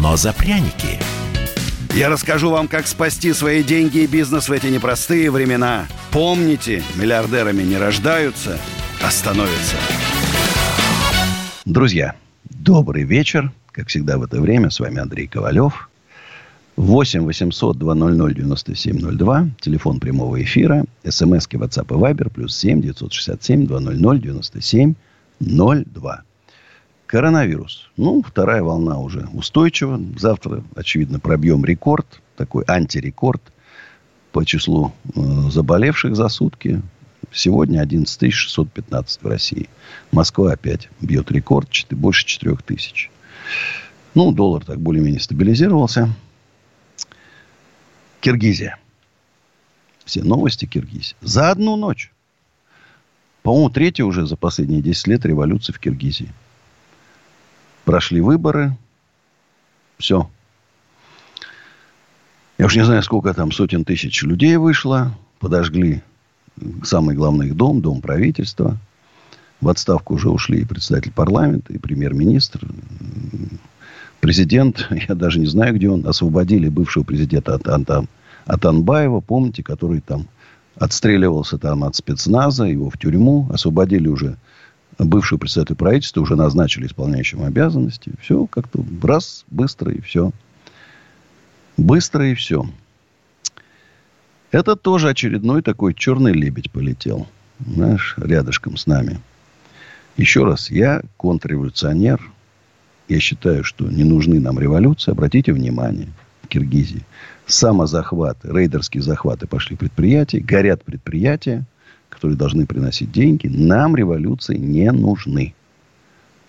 но за пряники. Я расскажу вам, как спасти свои деньги и бизнес в эти непростые времена. Помните, миллиардерами не рождаются, а становятся. Друзья, добрый вечер. Как всегда в это время, с вами Андрей Ковалев. 8 800 200 9702. Телефон прямого эфира. СМСки WhatsApp и Viber. Плюс 7 967 200 9702. Коронавирус. Ну, вторая волна уже устойчива. Завтра, очевидно, пробьем рекорд. Такой антирекорд по числу э, заболевших за сутки. Сегодня 11 615 в России. Москва опять бьет рекорд. Больше 4 тысяч. Ну, доллар так более-менее стабилизировался. Киргизия. Все новости Киргизии. За одну ночь. По-моему, третья уже за последние 10 лет революции в Киргизии. Прошли выборы. Все. Я уж не знаю, сколько там сотен тысяч людей вышло. Подожгли самый главный их дом, дом правительства. В отставку уже ушли и председатель парламента, и премьер-министр. Президент, я даже не знаю, где он, освободили бывшего президента от, от, от Анбаева, помните, который там отстреливался там от спецназа, его в тюрьму, освободили уже бывшего председателя правительства, уже назначили исполняющим обязанности. Все как-то раз, быстро и все. Быстро и все. Это тоже очередной такой черный лебедь полетел. Знаешь, рядышком с нами. Еще раз, я контрреволюционер. Я считаю, что не нужны нам революции. Обратите внимание, в Киргизии самозахваты, рейдерские захваты пошли предприятия, горят предприятия, которые должны приносить деньги. Нам революции не нужны.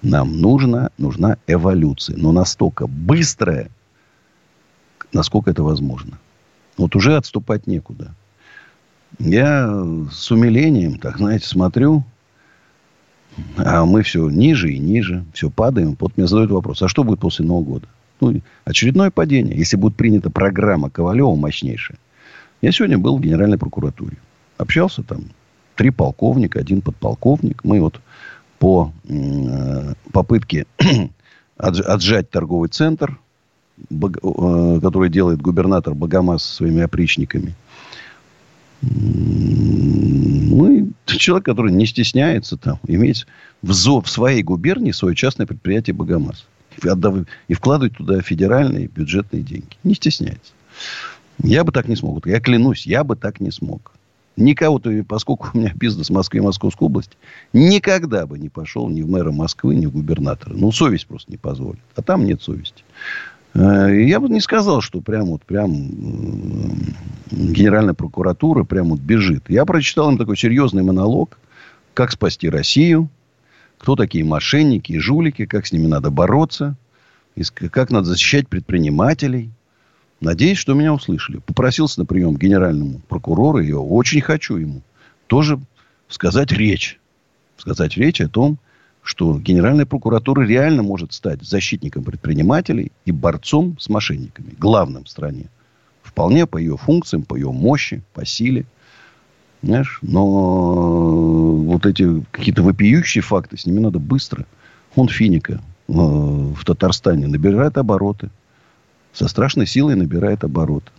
Нам нужна, нужна эволюция. Но настолько быстрая, насколько это возможно. Вот уже отступать некуда. Я с умилением, так знаете, смотрю, а мы все ниже и ниже, все падаем. Вот мне задают вопрос, а что будет после Нового года? Ну, очередное падение. Если будет принята программа Ковалева мощнейшая. Я сегодня был в Генеральной прокуратуре. Общался там. Три полковника, один подполковник. Мы вот по э, попытке отжать торговый центр, э, который делает губернатор Богомаз со своими опричниками. Ну, и человек, который не стесняется там иметь в, ЗО, в своей губернии свое частное предприятие Богомаз и вкладывать туда федеральные бюджетные деньги. Не стесняется. Я бы так не смог. Я клянусь, я бы так не смог. Никого-то, поскольку у меня бизнес в Москве и Московской области, никогда бы не пошел ни в мэра Москвы, ни в губернатора. Ну, совесть просто не позволит. А там нет совести. Э, я бы не сказал, что прям вот прям Генеральная прокуратура прям вот бежит. Я прочитал им такой серьезный монолог, как спасти Россию, кто такие мошенники и жулики, как с ними надо бороться, как надо защищать предпринимателей. Надеюсь, что меня услышали. Попросился на прием к генеральному прокурору, я очень хочу ему тоже сказать речь. Сказать речь о том, что Генеральная прокуратура реально может стать защитником предпринимателей и борцом с мошенниками. Главным в стране. Вполне по ее функциям, по ее мощи, по силе – Знаешь, но вот эти какие-то вопиющие факты, с ними надо быстро. Он Финика э, в Татарстане набирает обороты. Со страшной силой набирает обороты.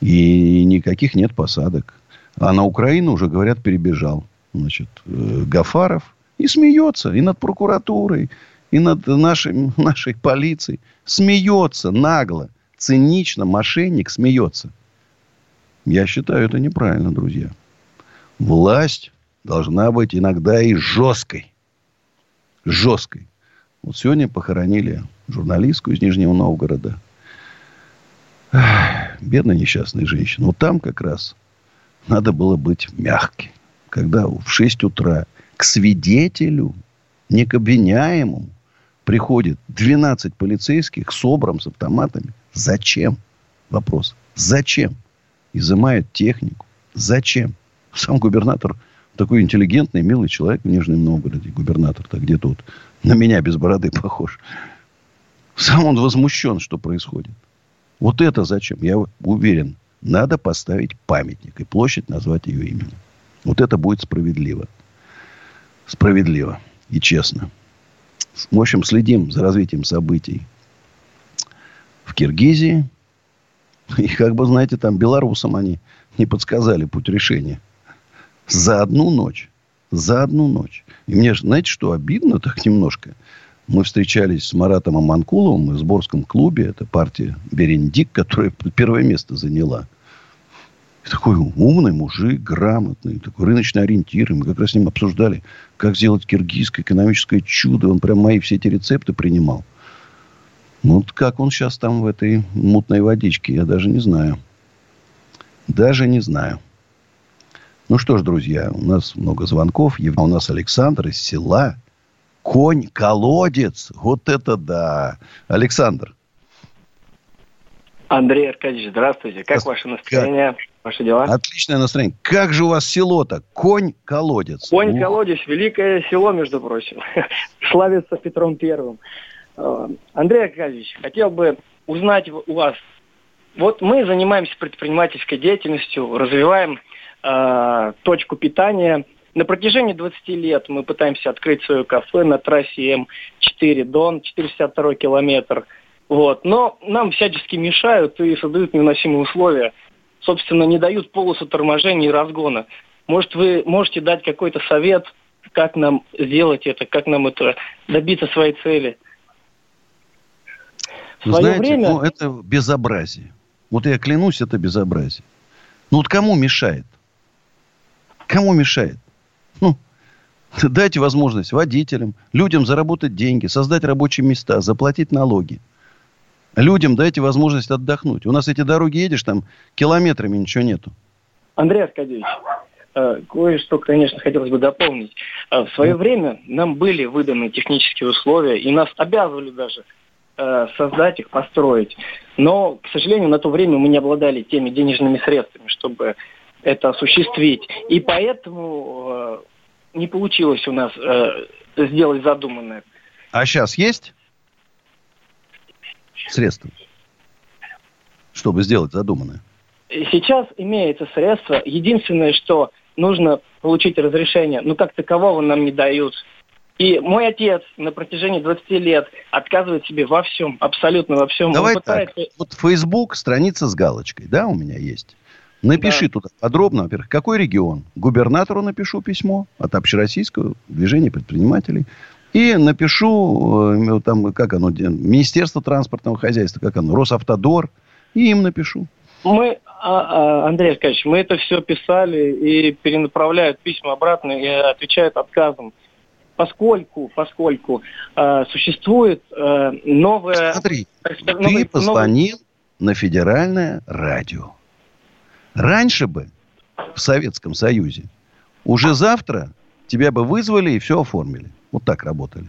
И никаких нет посадок. А на Украину уже, говорят, перебежал. Значит, э, Гафаров. И смеется. И над прокуратурой, и над нашей, нашей полицией. Смеется нагло, цинично. Мошенник смеется. Я считаю это неправильно, друзья. Власть должна быть иногда и жесткой. Жесткой. Вот сегодня похоронили журналистку из Нижнего Новгорода. Бедная несчастная женщина. Вот там как раз надо было быть мягким. Когда в 6 утра к свидетелю, не к обвиняемому, приходит 12 полицейских с обром, с автоматами. Зачем? Вопрос. Зачем? Изымают технику. Зачем? Сам губернатор такой интеллигентный, милый человек в Нижнем Новгороде. Губернатор-то где тут? На меня без бороды похож. Сам он возмущен, что происходит. Вот это зачем? Я уверен, надо поставить памятник и площадь назвать ее именем. Вот это будет справедливо. Справедливо и честно. В общем, следим за развитием событий в Киргизии. И как бы, знаете, там белорусам они не подсказали путь решения. За одну ночь. За одну ночь. И мне, знаете, что обидно так немножко? Мы встречались с Маратом Аманкуловым в Сборском клубе. Это партия Берендик, которая первое место заняла. И такой умный мужик, грамотный, такой рыночный ориентир. Мы как раз с ним обсуждали, как сделать киргизское экономическое чудо. Он прям мои все эти рецепты принимал. Ну, вот как он сейчас там в этой мутной водичке, я даже не знаю. Даже не знаю. Ну что ж, друзья, у нас много звонков. А у нас Александр из села. Конь-колодец. Вот это да. Александр. Андрей Аркадьевич, здравствуйте. Как ваше настроение? Как? Ваши дела? Отличное настроение. Как же у вас село-то? Конь-колодец. Конь-колодец. Великое село, между прочим. Славится Петром Первым. Э, Андрей Аркадьевич, хотел бы узнать у вас. Вот мы занимаемся предпринимательской деятельностью, развиваем э, точку питания. На протяжении 20 лет мы пытаемся открыть свое кафе на трассе М4 Дон, 462 километр. Вот. Но нам всячески мешают и создают невыносимые условия – собственно, не дают полосу торможения и разгона. Может, вы можете дать какой-то совет, как нам сделать это, как нам это добиться своей цели? В Знаете, время... ну, это безобразие. Вот я клянусь, это безобразие. Ну вот кому мешает? Кому мешает? Ну, дайте возможность водителям, людям заработать деньги, создать рабочие места, заплатить налоги. Людям дайте возможность отдохнуть. У нас эти дороги едешь, там километрами ничего нету. Андрей Аркадьевич, э, кое-что, конечно, хотелось бы дополнить. Э, в свое время нам были выданы технические условия, и нас обязывали даже э, создать их, построить. Но, к сожалению, на то время мы не обладали теми денежными средствами, чтобы это осуществить. И поэтому не получилось у нас сделать задуманное. А сейчас есть? средства, чтобы сделать задуманное? Сейчас имеется средства. Единственное, что нужно получить разрешение, ну как такового нам не дают. И мой отец на протяжении 20 лет отказывает себе во всем, абсолютно во всем. Давай пытается... так. Вот Facebook, страница с галочкой, да, у меня есть. Напиши да. туда подробно, во-первых, какой регион. Губернатору напишу письмо от общероссийского движения предпринимателей. И напишу, э, там, как оно, Министерство транспортного хозяйства, как оно, Росавтодор, и им напишу. Мы, а, а, Андрей Аркадьевич, мы это все писали и перенаправляют письма обратно и отвечают отказом. Поскольку, поскольку э, существует э, новая... Смотри, новый, ты позвонил новый... на федеральное радио. Раньше бы в Советском Союзе уже завтра тебя бы вызвали и все оформили. Вот так работали.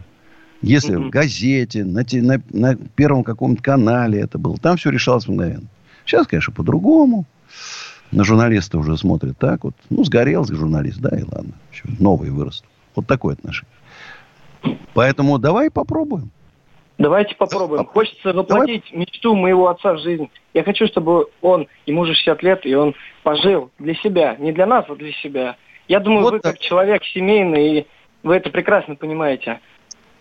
Если mm-hmm. в газете, на, на, на первом каком-то канале это было, там все решалось мгновенно. Сейчас, конечно, по-другому. На журналиста уже смотрят так вот. Ну, сгорел журналист, да, и ладно. Еще новый вырос. Вот такое отношение. Поэтому давай попробуем. Давайте попробуем. Хочется воплотить Давай. мечту моего отца в жизнь. Я хочу, чтобы он, ему уже 60 лет, и он пожил для себя. Не для нас, а для себя. Я думаю, вот вы так. как человек семейный и вы это прекрасно понимаете.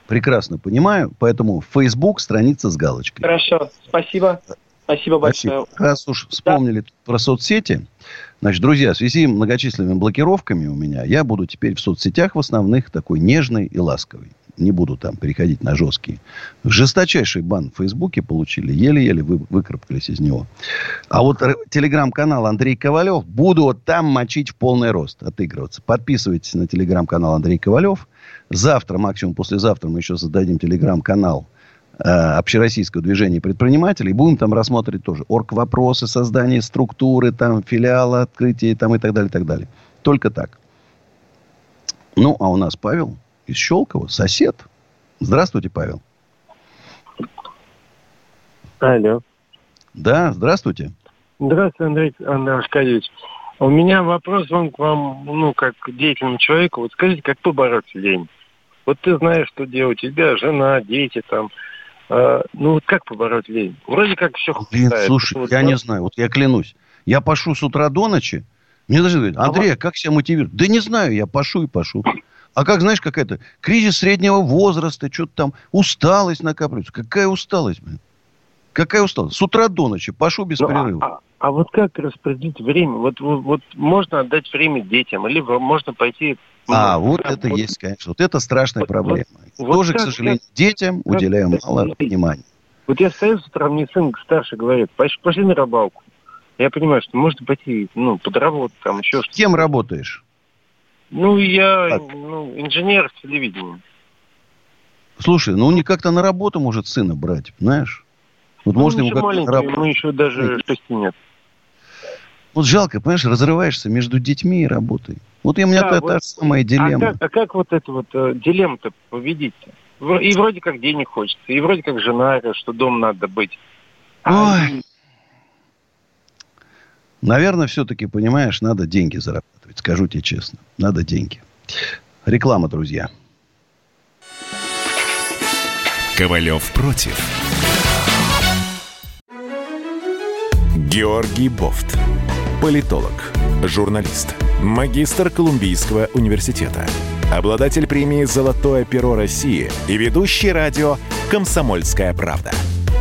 Прекрасно понимаю, поэтому Facebook страница с галочкой. Хорошо, спасибо. Спасибо большое. Спасибо. Раз уж вспомнили да. про соцсети, значит, друзья, в связи с многочисленными блокировками у меня, я буду теперь в соцсетях в основных такой нежный и ласковый не буду там переходить на жесткие. Жесточайший бан в Фейсбуке получили. Еле-еле вы, выкарабкались из него. А вот телеграм-канал Андрей Ковалев буду вот там мочить в полный рост, отыгрываться. Подписывайтесь на телеграм-канал Андрей Ковалев. Завтра, максимум послезавтра, мы еще создадим телеграм-канал э, общероссийского движения предпринимателей. Будем там рассматривать тоже орг-вопросы, создание структуры, там, филиала, открытие там, и так далее, и так далее. Только так. Ну, а у нас Павел из Щелкова, сосед. Здравствуйте, Павел. Алло. Да, здравствуйте. Здравствуйте, Андрей, Андрей Аркадьевич. У меня вопрос вам к вам, ну, как к деятельному человеку. Вот скажите, как побороть лень? Вот ты знаешь, что делать. У тебя жена, дети там. Э, ну, вот как побороть лень? Вроде как все Блин, слушай, вот, я вот... не знаю. Вот я клянусь. Я пошу с утра до ночи. Мне даже говорят, Андрей, а как себя мотивировать? Да не знаю, я пошу и пошу. А как, знаешь, какая-то кризис среднего возраста, что-то там, усталость накапливается. Какая усталость, блин? Какая усталость? С утра до ночи, пошу без ну, перерыва. А, а вот как распределить время? Вот, вот, вот можно отдать время детям, либо можно пойти... А, ну, вот как, это вот, есть, конечно. Вот это страшная вот, проблема. Вот, Тоже, как, к сожалению, как, детям как, уделяем как, мало как, внимания. Вот я стою с утра, мне сын старший говорит, пошли на рыбалку. Я понимаю, что можно пойти, ну, подработать там еще что-то. Кем работаешь? Ну, я ну, инженер в телевидении. Слушай, ну не как-то на работу может сына брать, знаешь? Вот ну, можно ему как-то работать. Мы еще даже шести нет. Вот жалко, понимаешь, разрываешься между детьми и работой. Вот у меня да, та, вот, та самая а дилемма. А как, а как вот эту вот э, дилемму-то победить-то? И вроде как денег хочется, и вроде как жена, что дом надо быть. А Ой. Наверное, все-таки, понимаешь, надо деньги зарабатывать. Скажу тебе честно. Надо деньги. Реклама, друзья. Ковалев против. Георгий Бофт. Политолог, журналист, магистр Колумбийского университета, обладатель премии «Золотое перо России» и ведущий радио «Комсомольская правда».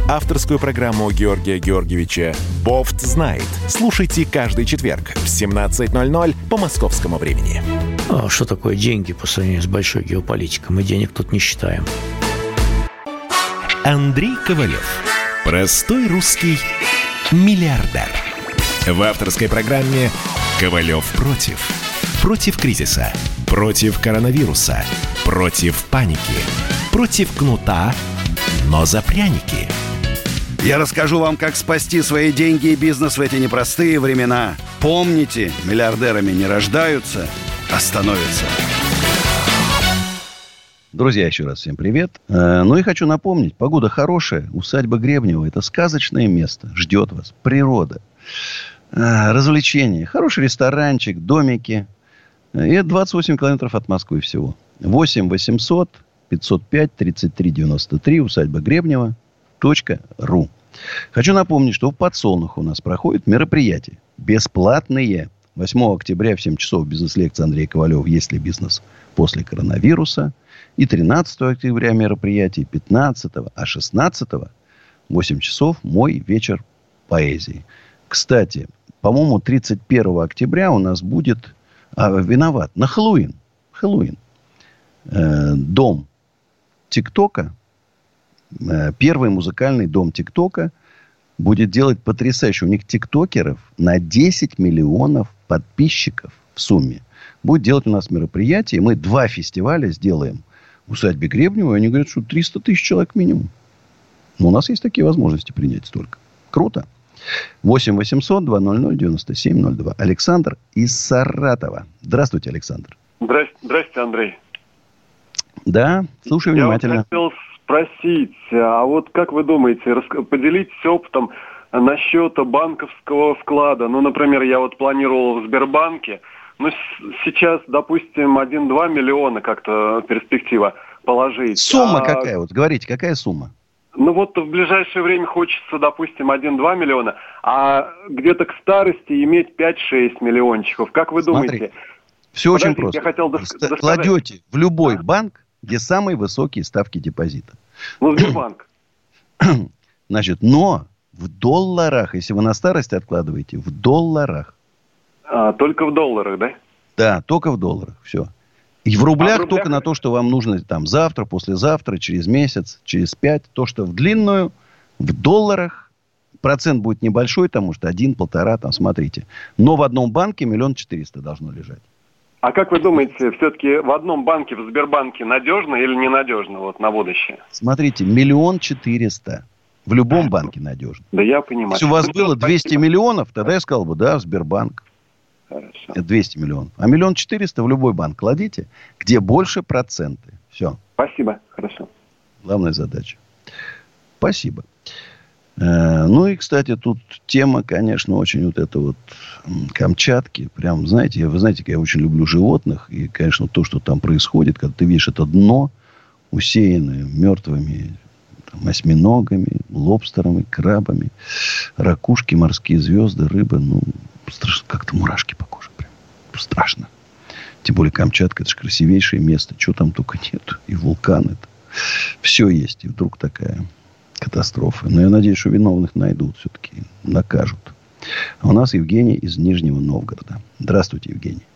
Авторскую программу Георгия Георгиевича «Бофт знает». Слушайте каждый четверг в 17.00 по московскому времени. А что такое деньги по сравнению с большой геополитикой? Мы денег тут не считаем. Андрей Ковалев. Простой русский миллиардер. В авторской программе «Ковалев против». Против кризиса, против коронавируса, против паники, против кнута, но за пряники – я расскажу вам, как спасти свои деньги и бизнес в эти непростые времена. Помните, миллиардерами не рождаются, а становятся. Друзья, еще раз всем привет. Э, ну и хочу напомнить, погода хорошая, усадьба Гребнева – это сказочное место, ждет вас, природа, э, развлечения, хороший ресторанчик, домики. И это 28 километров от Москвы всего. 8 800 505 33 93, усадьба Гребнева, ру. Хочу напомнить, что в подсолнух у нас проходят мероприятия бесплатные. 8 октября в 7 часов бизнес-лекция Андрея Ковалев «Есть ли бизнес после коронавируса?» И 13 октября мероприятие, 15, а 16 8 часов мой вечер поэзии. Кстати, по-моему, 31 октября у нас будет... А, виноват. На Хэллоуин. Хэллоуин. Э, дом ТикТока первый музыкальный дом ТикТока будет делать потрясающе. У них тиктокеров на 10 миллионов подписчиков в сумме. Будет делать у нас мероприятие. Мы два фестиваля сделаем в усадьбе Гребнева. И они говорят, что 300 тысяч человек минимум. Но у нас есть такие возможности принять столько. Круто. 8 800 200 9702. Александр из Саратова. Здравствуйте, Александр. Здрасте, здрасте Андрей. Да, слушаю Я внимательно. Я хотел спросить, а вот как вы думаете, поделитесь опытом насчет банковского вклада? Ну, например, я вот планировал в Сбербанке, ну, сейчас, допустим, 1-2 миллиона как-то перспектива положить. Сумма а... какая? Вот говорите, какая сумма? Ну вот в ближайшее время хочется, допустим, 1-2 миллиона, а где-то к старости иметь 5-6 миллиончиков. Как вы Смотри, думаете? Все очень просто. Я хотел дос- Кладете в любой банк где самые высокие ставки депозита. Ну, Сбербанк. Значит, но в долларах, если вы на старости откладываете, в долларах. А, только в долларах, да? Да, только в долларах. Все. И в рублях, а в рублях только на то, что вам нужно там завтра, послезавтра, через месяц, через пять. То, что в длинную, в долларах, процент будет небольшой, потому что один, полтора, там, смотрите. Но в одном банке миллион четыреста должно лежать. А как вы думаете, все-таки в одном банке, в Сбербанке, надежно или ненадежно вот на будущее? Смотрите, миллион четыреста. В любом банке надежно. Да я понимаю. Если у вас было 200 спасибо. миллионов, тогда я сказал бы, да, в Сбербанк. Хорошо. 200 миллионов. А миллион четыреста в любой банк кладите, где больше проценты. Все. Спасибо. Хорошо. Главная задача. Спасибо. Э, ну и, кстати, тут тема, конечно, очень вот эта вот Камчатки. Прям, знаете, вы знаете, я очень люблю животных. И, конечно, то, что там происходит, когда ты видишь это дно, усеянное мертвыми там, осьминогами, лобстерами, крабами, ракушки, морские звезды, рыбы. Ну, как-то мурашки по коже. Прям страшно. Тем более Камчатка, это же красивейшее место. Чего там только нет. И вулканы. -то. Все есть. И вдруг такая катастрофы. Но я надеюсь, что виновных найдут все-таки, накажут. А у нас Евгений из Нижнего Новгорода. Здравствуйте, Евгений.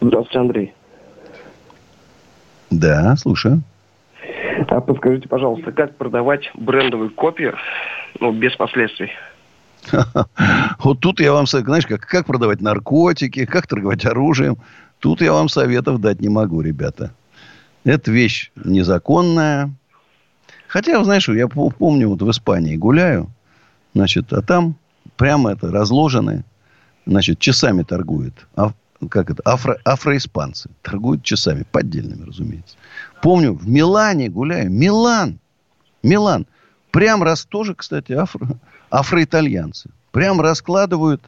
Здравствуйте, Андрей. Да, слушаю. А подскажите, пожалуйста, как продавать брендовые копии, ну, без последствий? Вот тут я вам, знаешь, как, как продавать наркотики, как торговать оружием. Тут я вам советов дать не могу, ребята. Это вещь незаконная, Хотя, знаешь, я помню, вот в Испании гуляю, значит, а там прямо это разложены, значит, часами торгуют. А, как это? Афро, афроиспанцы. Торгуют часами, поддельными, разумеется. Помню, в Милане гуляю. Милан. Милан. Прям раз тоже, кстати, афро, афроитальянцы. Прям раскладывают,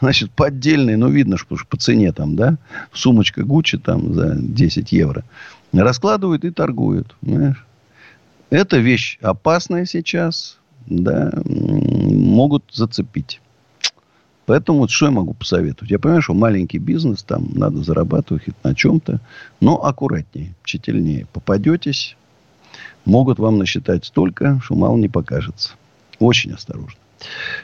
значит, поддельные, ну, видно, что по цене там, да, сумочка Гуччи там за 10 евро. Раскладывают и торгуют, понимаешь? Эта вещь опасная сейчас, да, могут зацепить. Поэтому вот что я могу посоветовать? Я понимаю, что маленький бизнес, там надо зарабатывать на чем-то, но аккуратнее, тщательнее. Попадетесь, могут вам насчитать столько, что мало не покажется. Очень осторожно,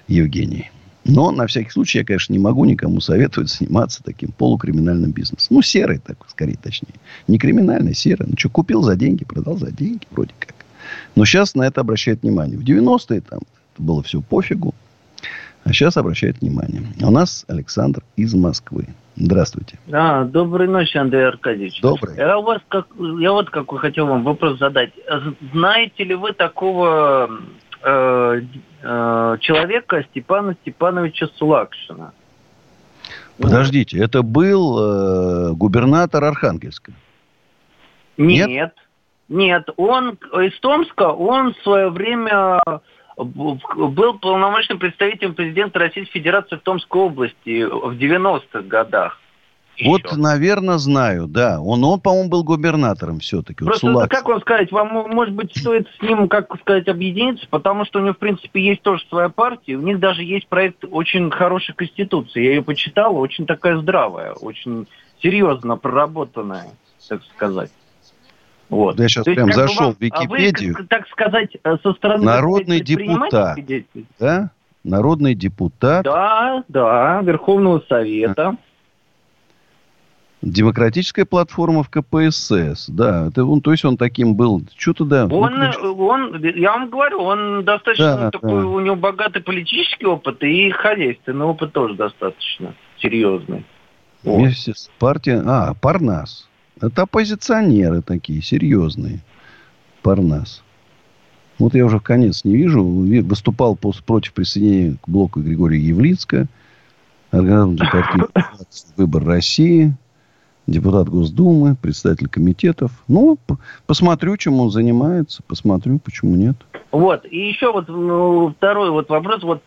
Евгений. Но на всякий случай я, конечно, не могу никому советовать заниматься таким полукриминальным бизнесом. Ну, серый так, скорее, точнее. Не криминальный, серый. Ну, что, купил за деньги, продал за деньги, вроде как. Но сейчас на это обращают внимание. В 90-е там было все пофигу. А сейчас обращают внимание. У нас Александр из Москвы. Здравствуйте. Да, доброй ночи, Андрей Аркадьевич. Добрый. Я, у вас как, я вот какой хотел вам вопрос задать. Знаете ли вы такого э, э, человека Степана Степановича Сулакшина? Подождите, это был э, губернатор Архангельска? Нет. Нет. Нет, он из Томска, он в свое время был полномочным представителем президента Российской Федерации в Томской области в 90-х годах. Еще. Вот, наверное, знаю, да. Он, он по-моему, был губернатором все-таки. Просто, вот как вам сказать, вам, может быть, стоит с ним, как сказать, объединиться, потому что у него, в принципе, есть тоже своя партия. У них даже есть проект очень хорошей конституции. Я ее почитал, очень такая здравая, очень серьезно проработанная, так сказать. Вот. Я сейчас прям зашел вам, в Википедию. А вы, так сказать, э, со стороны... Народный депутат. Да? Народный депутат. Да, да, Верховного Совета. Демократическая платформа в КПСС, да, это он, то есть он таким был, что-то да. Он, он, я вам говорю, он достаточно да, такой, да. у него богатый политический опыт и хозяйственный опыт тоже достаточно серьезный. Вместе вот. с партией, а, Парнас. Это оппозиционеры такие, серьезные. Парнас. Вот я уже в конец не вижу. Выступал против присоединения к блоку Григория Явлицка. Организован выбор России. Депутат Госдумы, председатель комитетов. Ну, посмотрю, чем он занимается. Посмотрю, почему нет. Вот. И еще вот ну, второй вот вопрос. Вот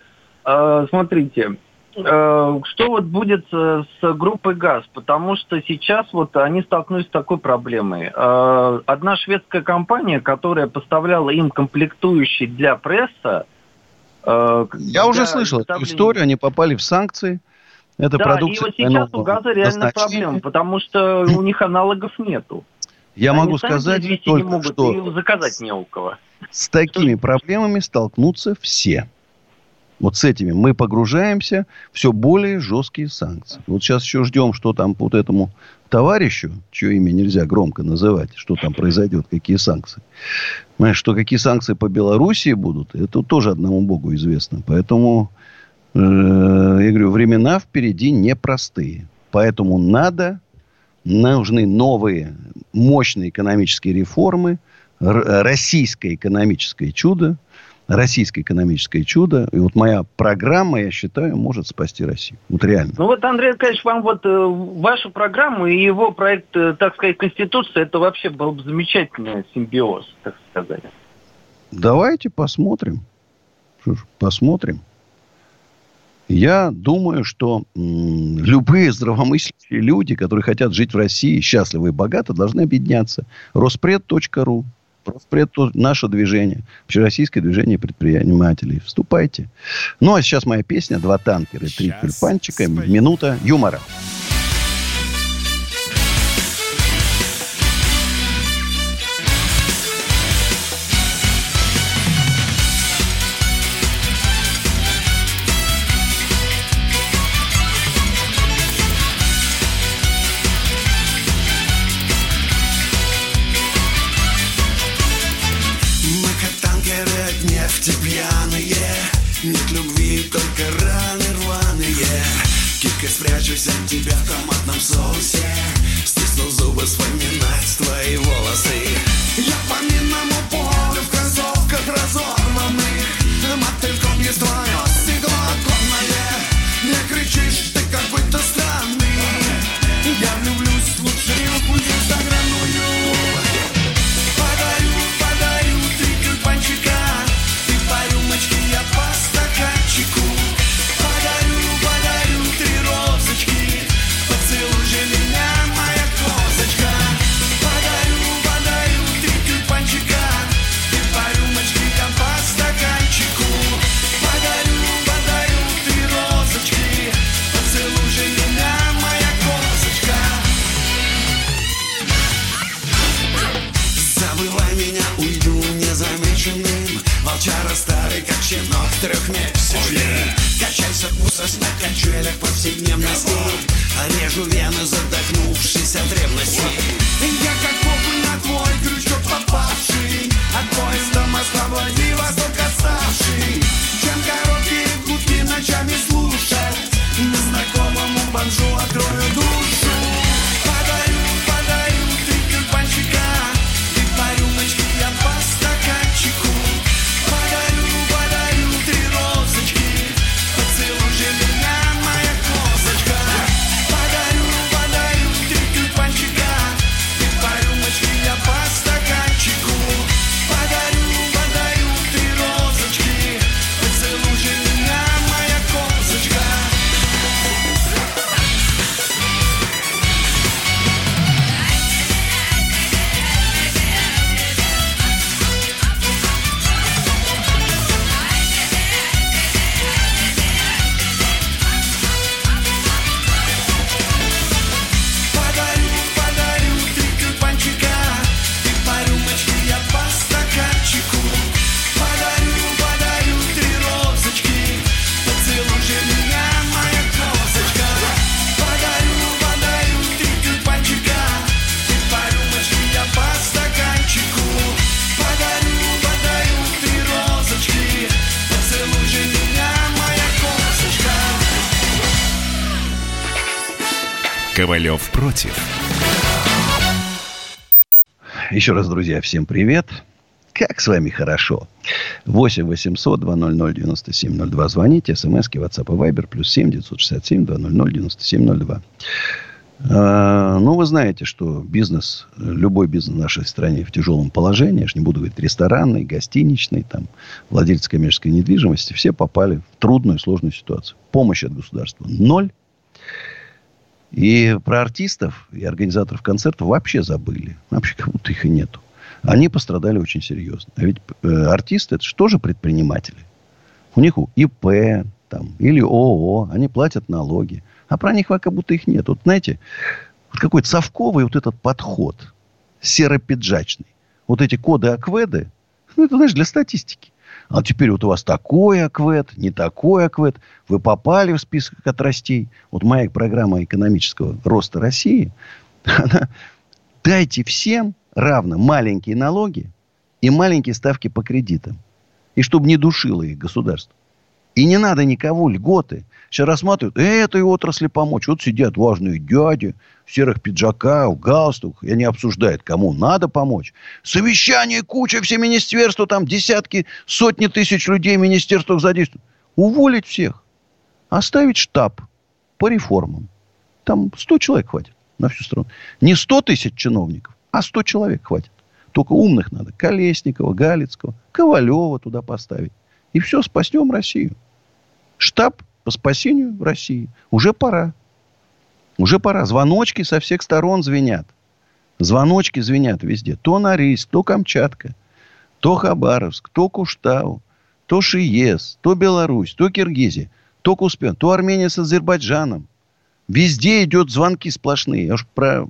э, смотрите, что вот будет с группой ГАЗ? Потому что сейчас вот они столкнулись с такой проблемой. Э, одна шведская компания, которая поставляла им комплектующие для пресса... Э, Я уже слышал эту историю, они попали в санкции. Это да, продукция. и вот сейчас у ГАЗа реально проблема, потому что у них аналогов нету. Я они могу сказать только, не могут, что заказать не у кого. С такими проблемами столкнутся все. Вот с этими мы погружаемся в все более жесткие санкции. Вот сейчас еще ждем, что там вот этому товарищу, чье имя нельзя громко называть, что там произойдет, какие санкции. Знаешь, что какие санкции по Белоруссии будут, это тоже одному богу известно. Поэтому, э, я говорю, времена впереди непростые. Поэтому надо, нужны новые мощные экономические реформы, российское экономическое чудо, российское экономическое чудо. И вот моя программа, я считаю, может спасти Россию. Вот реально. Ну вот, Андрей Аркадьевич, вам вот э, вашу программу и его проект, э, так сказать, Конституция, это вообще был бы замечательный симбиоз, так сказать. Давайте посмотрим. Посмотрим. Я думаю, что м, любые здравомыслящие люди, которые хотят жить в России счастливо и богато, должны объединяться. Роспред.ру Роспред – наше движение. Общероссийское движение предпринимателей. Вступайте. Ну, а сейчас моя песня «Два танкера и три тюльпанчика». Минута юмора. Мы Еще раз, друзья, всем привет. Как с вами хорошо. 8 800 200 9702. Звоните. СМСки, WhatsApp и Viber. Плюс 7 967 200 9702. А, ну, вы знаете, что бизнес, любой бизнес в нашей стране в тяжелом положении. Я ж не буду говорить ресторанный, гостиничный, там, владельцы коммерческой недвижимости. Все попали в трудную, сложную ситуацию. Помощи от государства ноль. И про артистов и организаторов концертов вообще забыли. Вообще как будто их и нету. Они пострадали очень серьезно. А ведь э, артисты это же тоже предприниматели. У них ИП там, или ООО. Они платят налоги. А про них как будто их нет. Вот знаете, вот какой-то совковый вот этот подход. Серопиджачный. Вот эти коды акведы. Ну, это, знаешь, для статистики. А теперь вот у вас такой аквет, не такой аквет. Вы попали в список отрастей. Вот моя программа экономического роста России, она дайте всем равно маленькие налоги и маленькие ставки по кредитам. И чтобы не душило их государство. И не надо никого льготы. Сейчас рассматривают, этой отрасли помочь. Вот сидят важные дяди в серых пиджаках, в галстуках. И они обсуждают, кому надо помочь. Совещание, куча, все министерства, там десятки, сотни тысяч людей в министерствах задействуют. Уволить всех. Оставить штаб по реформам. Там 100 человек хватит на всю страну. Не 100 тысяч чиновников, а 100 человек хватит. Только умных надо. Колесникова, Галицкого, Ковалева туда поставить. И все, спасем Россию. Штаб по спасению России. Уже пора. Уже пора. Звоночки со всех сторон звенят. Звоночки звенят везде. То Норильск, то Камчатка, то Хабаровск, то Куштау, то Шиес, то Беларусь, то Киргизия, то Куспен, то Армения с Азербайджаном. Везде идет звонки сплошные. Я уж про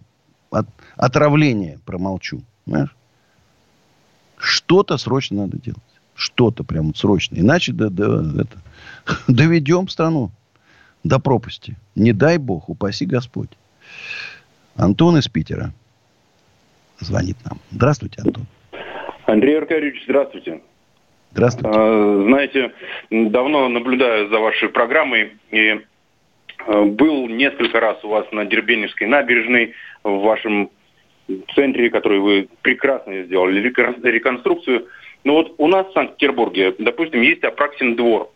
от, отравление промолчу. Понимаешь? Что-то срочно надо делать. Что-то прям срочно. Иначе да, да, это, доведем страну до пропасти. Не дай бог, упаси Господь. Антон из Питера звонит нам. Здравствуйте, Антон. Андрей Аркадьевич, здравствуйте. Здравствуйте. А, знаете, давно наблюдаю за вашей программой и а, был несколько раз у вас на Дербеневской набережной в вашем центре, который вы прекрасно сделали реконструкцию. Но вот у нас в Санкт-Петербурге, допустим, есть Апраксин двор.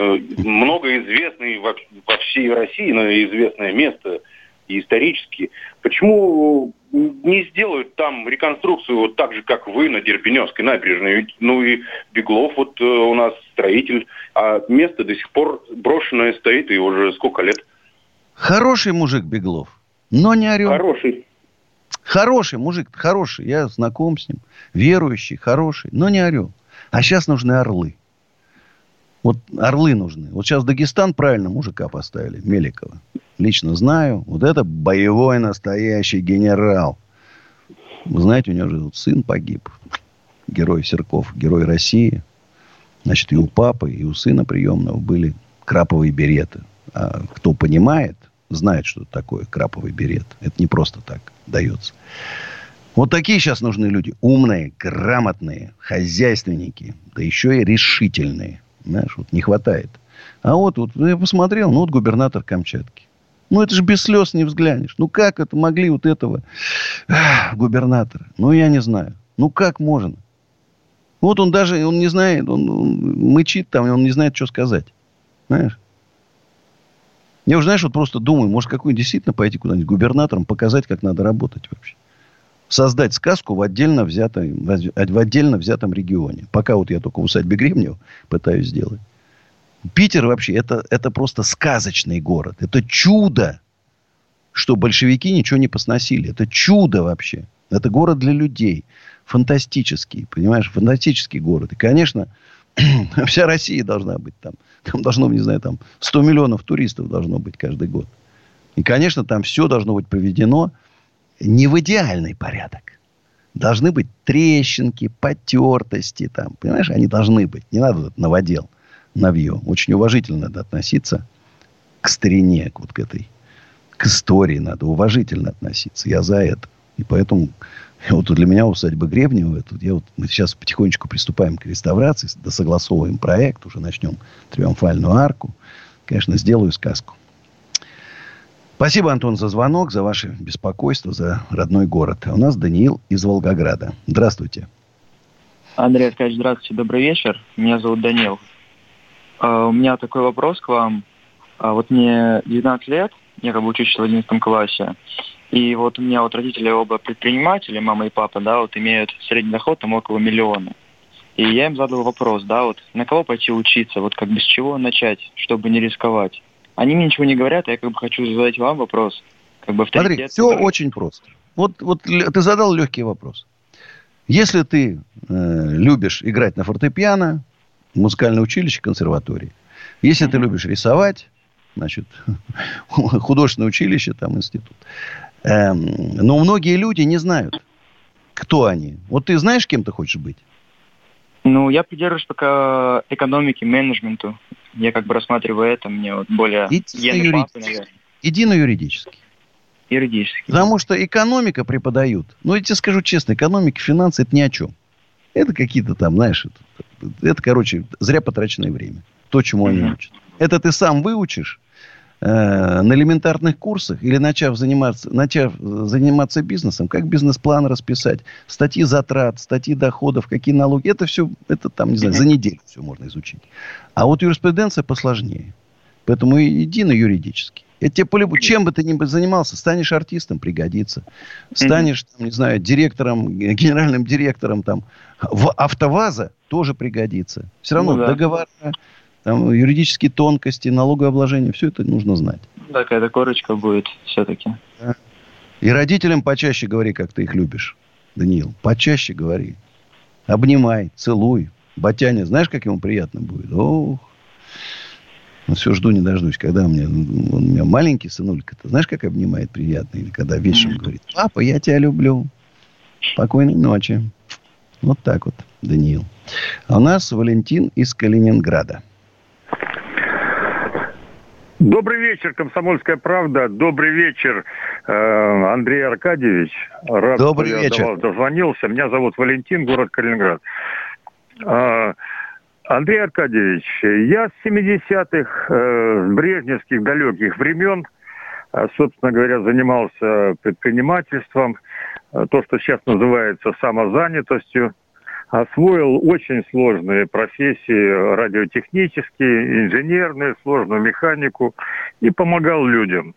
Э, много известный во, во всей России, но известное место исторически. Почему не сделают там реконструкцию вот так же, как вы на Дербеневской набережной? Ну и Беглов вот э, у нас строитель, а место до сих пор брошенное стоит и уже сколько лет. Хороший мужик Беглов, но не орел. Хороший. Хороший мужик, хороший. Я знаком с ним. Верующий, хороший, но не орел. А сейчас нужны орлы. Вот орлы нужны. Вот сейчас Дагестан правильно мужика поставили, Меликова. Лично знаю. Вот это боевой настоящий генерал. Вы знаете, у него же вот сын погиб. Герой Серков, герой России. Значит, и у папы, и у сына приемного были краповые береты. А кто понимает, знает, что такое краповый берет. Это не просто так дается. Вот такие сейчас нужны люди. Умные, грамотные, хозяйственники. Да еще и решительные. Знаешь, вот не хватает. А вот, вот я посмотрел, ну вот губернатор Камчатки. Ну это же без слез не взглянешь. Ну как это могли вот этого ах, губернатора? Ну я не знаю. Ну как можно? Вот он даже, он не знает, он, он мычит там, он не знает, что сказать. Знаешь? Я уже, знаешь, вот просто думаю, может, какой действительно пойти куда-нибудь губернатором, показать, как надо работать вообще. Создать сказку в отдельно, взятой, в отдельно взятом регионе. Пока вот я только в усадьбе Гребнева пытаюсь сделать. Питер вообще, это, это просто сказочный город. Это чудо, что большевики ничего не посносили. Это чудо вообще. Это город для людей. Фантастический, понимаешь, фантастический город. И, конечно, вся Россия должна быть там. Там должно, не знаю, там 100 миллионов туристов должно быть каждый год. И, конечно, там все должно быть проведено не в идеальный порядок. Должны быть трещинки, потертости там. Понимаешь, они должны быть. Не надо этот новодел, новье. Очень уважительно надо относиться к старине, вот к этой, к истории надо уважительно относиться. Я за это. И поэтому вот для меня усадьба Гребнева, тут я вот, мы сейчас потихонечку приступаем к реставрации, досогласовываем проект, уже начнем триумфальную арку. Конечно, сделаю сказку. Спасибо, Антон, за звонок, за ваше беспокойство, за родной город. А у нас Даниил из Волгограда. Здравствуйте. Андрей Аркадьевич, здравствуйте, добрый вечер. Меня зовут Данил. Uh, у меня такой вопрос к вам. Uh, вот мне 19 лет, я как бы учусь в 11 классе. И вот у меня вот родители оба предприниматели, мама и папа, да, вот имеют средний доход там около миллиона. И я им задал вопрос, да, вот на кого пойти учиться, вот как бы с чего начать, чтобы не рисковать. Они мне ничего не говорят, а я как бы хочу задать вам вопрос. Как бы Смотри, все который... очень просто. Вот, вот ты задал легкий вопрос. Если ты э, любишь играть на фортепиано, музыкальное училище, консерватории. Если mm-hmm. ты любишь рисовать, значит, художественное училище, там институт. Эм, но многие люди не знают, кто они. Вот ты знаешь, кем ты хочешь быть? Ну, я придерживаюсь пока экономике, менеджменту. Я как бы рассматриваю это, мне вот более... Иди, на, юридический. Иди на юридический. Юридический. Потому что экономика преподают. Ну, я тебе скажу честно, экономика, финансы, это ни о чем. Это какие-то там, знаешь, это, это короче, зря потраченное время. То, чему mm-hmm. они учат. Это ты сам выучишь, Э, на элементарных курсах или начав заниматься, начав заниматься бизнесом, как бизнес-план расписать, статьи затрат, статьи доходов, какие налоги, это все, это там, не знаю, за неделю все можно изучить. А вот юриспруденция посложнее. Поэтому иди на юридический. Это тебе по чем бы ты ни занимался, станешь артистом, пригодится. Станешь, там, не знаю, директором, генеральным директором там в АвтоВАЗа, тоже пригодится. Все равно Ну да. договора, там, юридические тонкости, налогообложение, все это нужно знать. Да, какая-то корочка будет все-таки. И родителям почаще говори, как ты их любишь, Даниил. Почаще говори. Обнимай, целуй. Батяня, знаешь, как ему приятно будет? Ох. Ну, все жду, не дождусь. Когда у меня, он у меня маленький сынулька, ты знаешь, как обнимает приятно? Или когда вечером говорит, папа, я тебя люблю. Спокойной ночи. Вот так вот, Даниил. А у нас Валентин из Калининграда. Добрый вечер, Комсомольская правда. Добрый вечер, э, Андрей Аркадьевич. Рад, Добрый что я вечер. до вас дозвонился. Меня зовут Валентин, город Калининград. А, Андрей Аркадьевич, я с 70-х, э, с брежневских далеких времен, э, собственно говоря, занимался предпринимательством, э, то, что сейчас называется самозанятостью освоил очень сложные профессии радиотехнические, инженерные, сложную механику и помогал людям.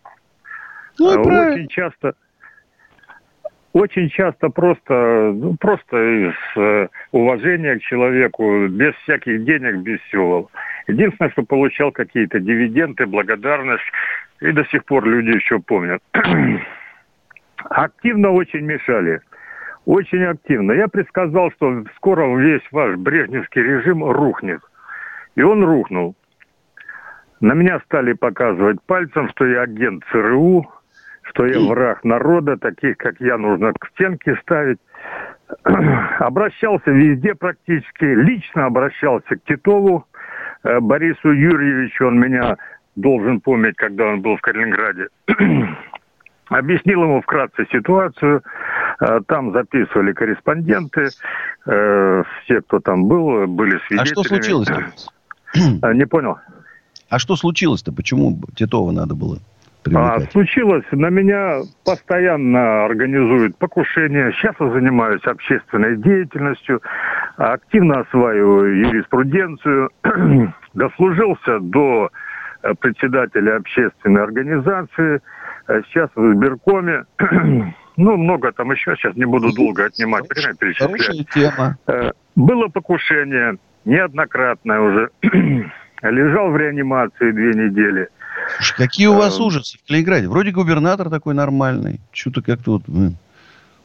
Ну, А, правильно. очень часто очень часто просто, ну, просто из э, уважения к человеку, без всяких денег, без всего. Единственное, что получал какие-то дивиденды, благодарность, и до сих пор люди еще помнят. Активно очень мешали. Очень активно. Я предсказал, что скоро весь ваш брежневский режим рухнет. И он рухнул. На меня стали показывать пальцем, что я агент ЦРУ, что я враг народа, таких, как я, нужно к стенке ставить. Обращался везде практически, лично обращался к Титову, э, Борису Юрьевичу, он меня должен помнить, когда он был в Калининграде. Объяснил ему вкратце ситуацию. Э, Там записывали корреспонденты. э, Все, кто там был, были свидетелями. А что случилось-то? Э, Не понял. А что случилось-то? Почему Титова надо было А, привлекать? случилось, на меня постоянно организуют покушения. Сейчас я занимаюсь общественной деятельностью, активно осваиваю юриспруденцию, дослужился до председателя общественной организации, сейчас в избиркоме. Ну, много там еще, сейчас не буду долго отнимать время, перечислять. Тема. Э, Было покушение, неоднократное уже. Лежал в реанимации две недели. Какие у вас Э, ужасы в Калининграде? Вроде губернатор такой нормальный. Что-то как-то вот, блин,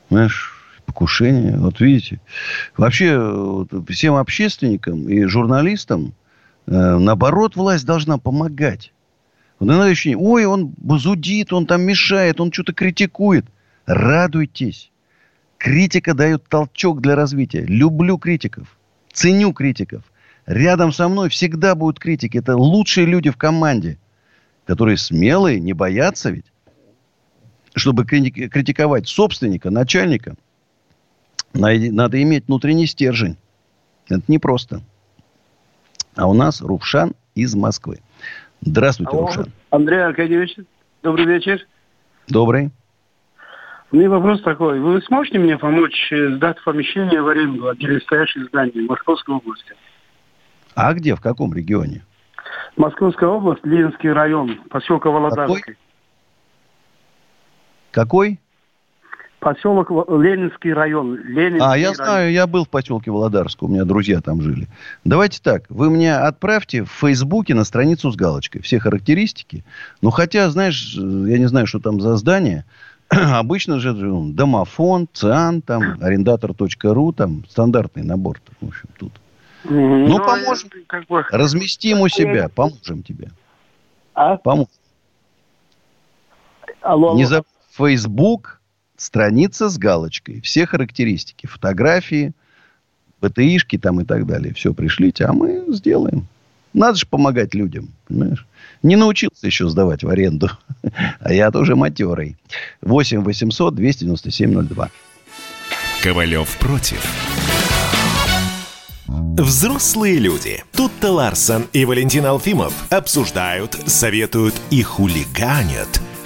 знаешь, покушение. Вот видите. Вообще, э, вот всем общественникам и журналистам, э, наоборот, власть должна помогать. Вот иногда ощущение, ой, он зудит, он там мешает, он что-то критикует. Радуйтесь. Критика дает толчок для развития. Люблю критиков. Ценю критиков. Рядом со мной всегда будут критики. Это лучшие люди в команде которые смелые, не боятся ведь, чтобы крити- критиковать собственника, начальника, надо иметь внутренний стержень. Это непросто. А у нас Рувшан из Москвы. Здравствуйте, Алло. Рувшан. Андрей Аркадьевич, добрый вечер. Добрый. У меня вопрос такой. Вы сможете мне помочь э, сдать помещение в аренду отдельно стоящее здание Московской области? А где, в каком регионе? Московская область, Ленинский район, поселка Володарский. Какой? Поселок Во- Ленинский район. Ленинский А, я район. знаю, я был в поселке Володарск, у меня друзья там жили. Давайте так, вы мне отправьте в Фейсбуке на страницу с галочкой все характеристики. Ну, хотя, знаешь, э, я не знаю, что там за здание. Обычно же ну, домофон, ЦИАН, там, арендатор.ру, там, стандартный набор. В общем, тут. Мгм. Ну, а поможем. Как бы... Разместим у себя, поможем тебе. А? Поможем. Алло, Не алло. забудь, Facebook, страница с галочкой. Все характеристики, фотографии, БТИшки там и так далее. Все пришлите, а мы сделаем. Надо же помогать людям, понимаешь? Не научился еще сдавать в аренду. А я тоже матерый. 8 800 297 02. Ковалев против. Взрослые люди. Тут-то Ларсон и Валентин Алфимов обсуждают, советуют и хулиганят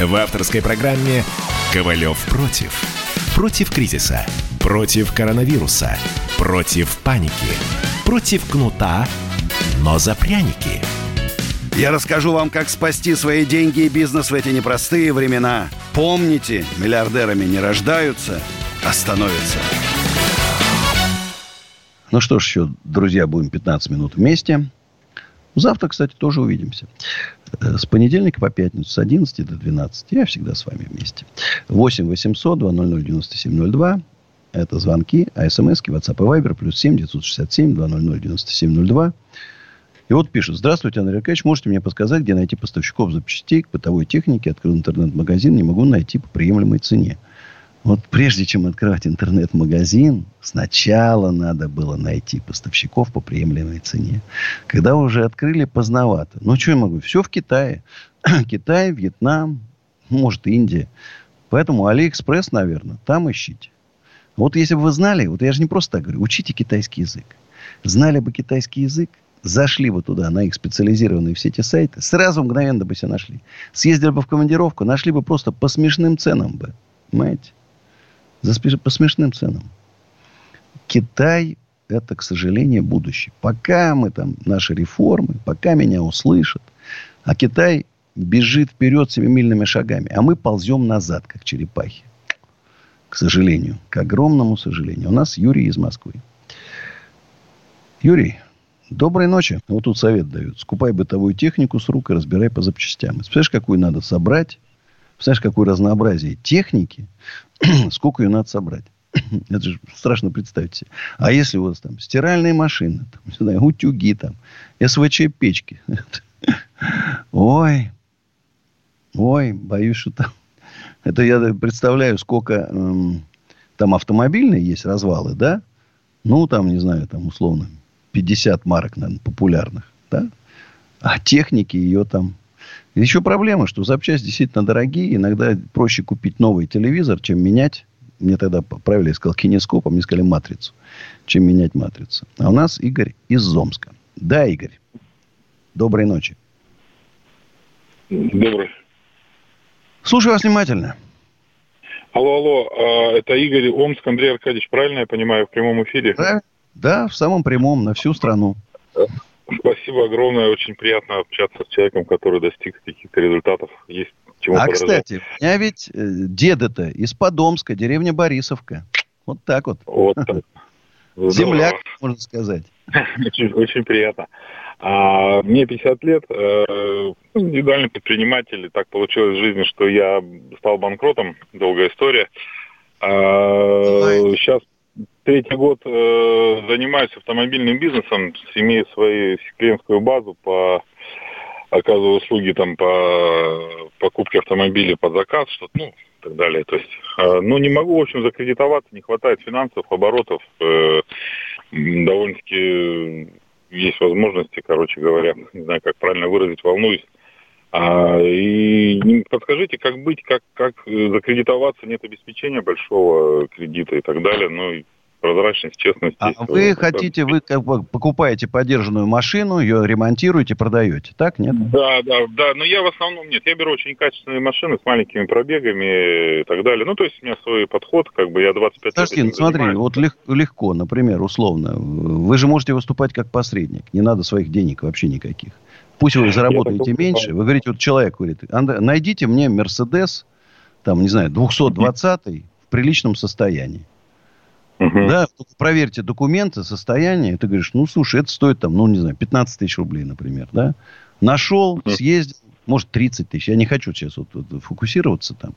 В авторской программе «Ковалев против». Против кризиса. Против коронавируса. Против паники. Против кнута, но за пряники. Я расскажу вам, как спасти свои деньги и бизнес в эти непростые времена. Помните, миллиардерами не рождаются, а становятся. Ну что ж еще, друзья, будем 15 минут вместе. Завтра, кстати, тоже увидимся. Э, с понедельника по пятницу с 11 до 12. Я всегда с вами вместе. 8 800 200 9702. Это звонки, а смски, WhatsApp и Viber, плюс 7 967 200 9702. И вот пишут. Здравствуйте, Андрей Аркадьевич. Можете мне подсказать, где найти поставщиков запчастей к бытовой технике? Открыл интернет-магазин, не могу найти по приемлемой цене. Вот прежде чем открывать интернет-магазин, сначала надо было найти поставщиков по приемлемой цене. Когда уже открыли, поздновато. Ну, что я могу? Все в Китае. Китай, Вьетнам, может, Индия. Поэтому Алиэкспресс, наверное, там ищите. Вот если бы вы знали, вот я же не просто так говорю, учите китайский язык. Знали бы китайский язык, зашли бы туда, на их специализированные все эти сайты, сразу мгновенно бы все нашли. Съездили бы в командировку, нашли бы просто по смешным ценам бы. Понимаете? За, по смешным ценам. Китай – это, к сожалению, будущее. Пока мы там, наши реформы, пока меня услышат, а Китай бежит вперед семимильными шагами, а мы ползем назад, как черепахи. К сожалению, к огромному сожалению. У нас Юрий из Москвы. Юрий, доброй ночи. Вот тут совет дают. Скупай бытовую технику с рук и разбирай по запчастям. Представляешь, какую надо собрать? Представляешь, какое разнообразие техники? сколько ее надо собрать. Это же страшно представить себе. А если у вас там стиральные машины, там, не знаю, утюги, там, СВЧ-печки. Ой, ой, боюсь, что там... Это я представляю, сколько эм, там автомобильные есть развалы, да? Ну, там, не знаю, там, условно, 50 марок, наверное, популярных, да? А техники ее там еще проблема, что запчасти действительно дорогие. Иногда проще купить новый телевизор, чем менять. Мне тогда правильно я сказал кинескоп, а мне сказали матрицу. Чем менять матрицу. А у нас Игорь из Зомска. Да, Игорь. Доброй ночи. Добрый. Слушаю вас внимательно. Алло, алло, а, это Игорь Омск, Андрей Аркадьевич, правильно я понимаю, в прямом эфире? Да, да в самом прямом, на всю страну. Спасибо огромное. Очень приятно общаться с человеком, который достиг каких-то результатов. Есть чему А, кстати, у меня ведь э, деда-то из Подомска, деревня Борисовка. Вот так вот. Вот так. Земляк, можно сказать. Очень, очень приятно. А, мне 50 лет, э, индивидуальный предприниматель. Так получилось в жизни, что я стал банкротом. Долгая история. А, сейчас третий год э, занимаюсь автомобильным бизнесом, имею свою клиентскую базу по оказываю услуги там по покупке автомобиля под заказ, что ну, и так далее. То есть, э, ну, не могу, в общем, закредитоваться, не хватает финансов, оборотов. Э, довольно-таки есть возможности, короче говоря, не знаю, как правильно выразить, волнуюсь. А, и подскажите, как быть, как, как закредитоваться, нет обеспечения большого кредита и так далее. Ну, прозрачность, честность. А вы вот, хотите, вы как бы покупаете подержанную машину, ее ремонтируете, продаете, так, нет? Да, да, да, но я в основном нет. Я беру очень качественные машины с маленькими пробегами и так далее. Ну, то есть у меня свой подход, как бы я 25 Подожди, лет смотри, занимаюсь. вот лег, легко, например, условно, вы же можете выступать как посредник, не надо своих денег вообще никаких. Пусть вы заработаете меньше, вы говорите, вот человек говорит, найдите мне Мерседес, там, не знаю, 220 в приличном состоянии. Угу. Да, проверьте документы, состояние. Ты говоришь, ну, слушай, это стоит там, ну, не знаю, 15 тысяч рублей, например, да. Нашел, съездил, может 30 тысяч. Я не хочу сейчас вот, вот фокусироваться там.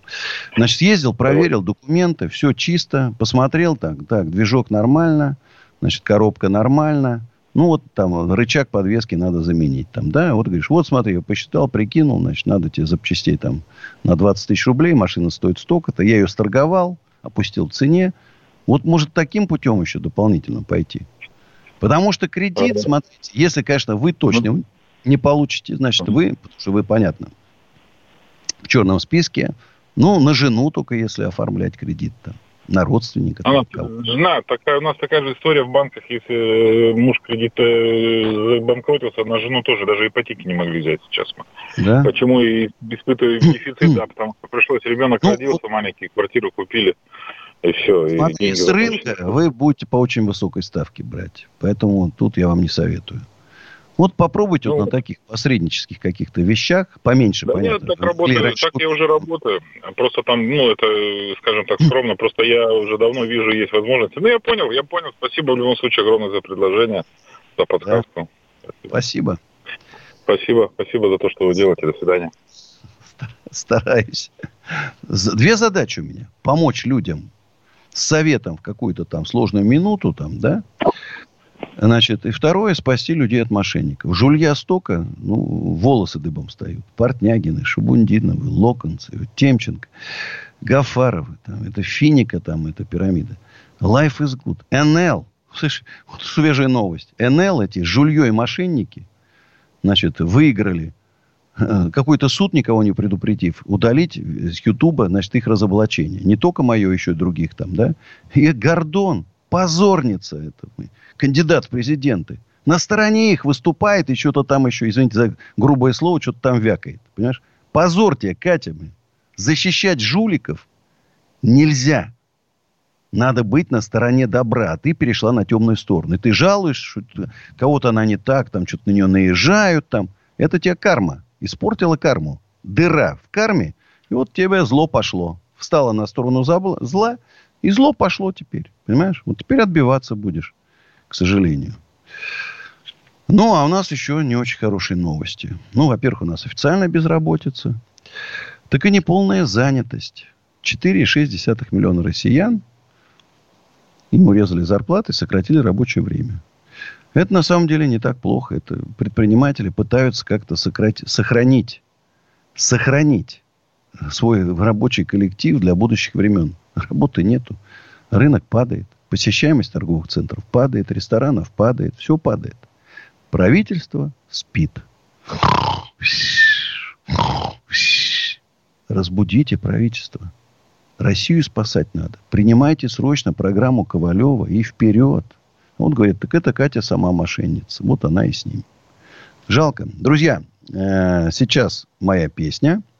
Значит, съездил, проверил документы, все чисто, посмотрел так, так, движок нормально, значит, коробка нормально. Ну, вот там рычаг подвески надо заменить. Там, да, вот говоришь, вот смотри, я посчитал, прикинул, значит, надо тебе запчастей там на 20 тысяч рублей, машина стоит столько-то. Я ее сторговал, опустил в цене. Вот может таким путем еще дополнительно пойти. Потому что кредит, смотрите, если, конечно, вы точно не получите, значит, вы, потому что вы, понятно, в черном списке, ну, на жену только если оформлять кредит-то на родственника. Она, жена, такая, у нас такая же история в банках, если э, муж кредита э, банкротился, на жену тоже даже ипотеки не могли взять сейчас. Мы. Да? Почему и испытываем дефицит, да, потому что пришлось, ребенок ну, родился маленький, квартиру купили, и все. Смотри, и с рынка вы будете по очень высокой ставке брать, поэтому тут я вам не советую. Вот попробуйте ну, вот на таких посреднических каких-то вещах, поменьше, да понятно. Нет, так работаю, так я уже работаю. Просто там, ну, это, скажем так, скромно, просто я уже давно вижу, есть возможности. Ну, я понял, я понял. Спасибо в любом случае огромное за предложение, за подсказку. Да. Спасибо. Спасибо, спасибо за то, что вы делаете. До свидания. Стараюсь. Две задачи у меня. Помочь людям с советом в какую-то там сложную минуту, там, да, Значит, и второе, спасти людей от мошенников. Жулья стока, ну, волосы дыбом встают. Портнягины, Шабундиновы, Локонцы, Темченко, Гафаровы, там, это Финика, там, это пирамида. Life is good. НЛ, слышь, вот свежая новость. НЛ эти, жулье и мошенники, значит, выиграли какой-то суд, никого не предупредив, удалить с Ютуба, значит, их разоблачение. Не только мое, еще и других там, да. И Гордон, позорница это кандидат в президенты. На стороне их выступает и что-то там еще, извините за грубое слово, что-то там вякает. Понимаешь? Позор тебе, Катя. Блин. Защищать жуликов нельзя. Надо быть на стороне добра. А ты перешла на темную сторону. И ты жалуешь, что кого-то она не так, там что-то на нее наезжают. Там. Это тебе карма. Испортила карму. Дыра в карме. И вот тебе зло пошло. Встала на сторону зла, и зло пошло теперь. Понимаешь? Вот теперь отбиваться будешь к сожалению. Ну, а у нас еще не очень хорошие новости. Ну, во-первых, у нас официальная безработица, так и неполная занятость. 4,6 миллиона россиян им урезали зарплаты, сократили рабочее время. Это на самом деле не так плохо. Это предприниматели пытаются как-то сократить, сохранить, сохранить свой рабочий коллектив для будущих времен. Работы нету. Рынок падает. Посещаемость торговых центров падает, ресторанов падает, все падает. Правительство спит. Разбудите правительство. Россию спасать надо. Принимайте срочно программу Ковалева и вперед. Он говорит, так это Катя сама мошенница. Вот она и с ним. Жалко. Друзья, э, сейчас моя песня –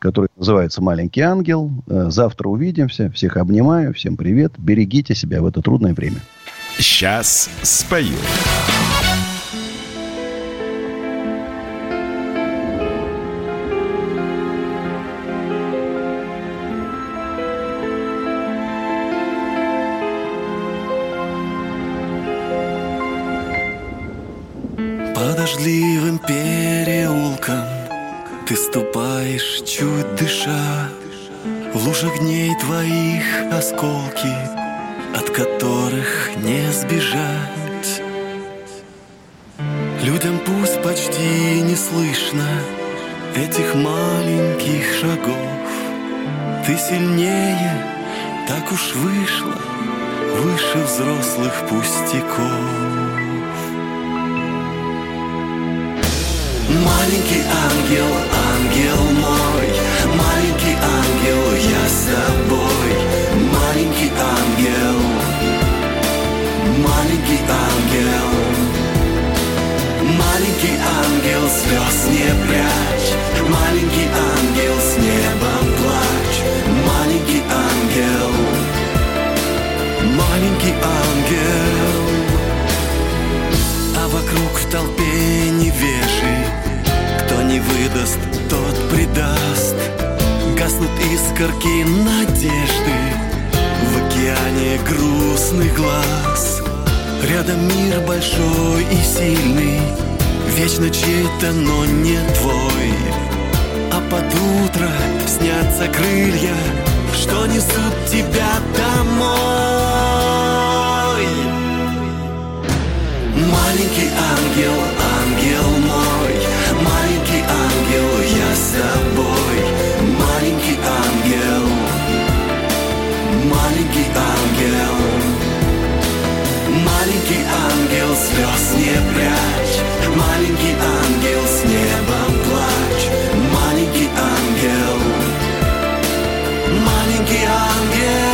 который называется «Маленький ангел». Э, завтра увидимся. Всех обнимаю. Всем привет. Берегите себя в это трудное время. Сейчас спою. По переулкам ты ступаешь, чуть дыша. В лужах дней твоих осколки От которых не сбежать. Людям пусть почти не слышно Этих маленьких шагов. Ты сильнее, так уж вышло Выше взрослых пустяков Маленький ангел, ангел мой Маленький ангел, я с тобой. Маленький ангел Маленький ангел Маленький ангел, слез не прячь. Маленький Тают искорки надежды В океане грустных глаз. Рядом мир большой и сильный Вечно чей-то, но не твой. А под утро снятся крылья Что несут тебя домой. Маленький ангел, ангел не прячь. Маленький ангел с небом плачь. Маленький ангел. Маленький ангел.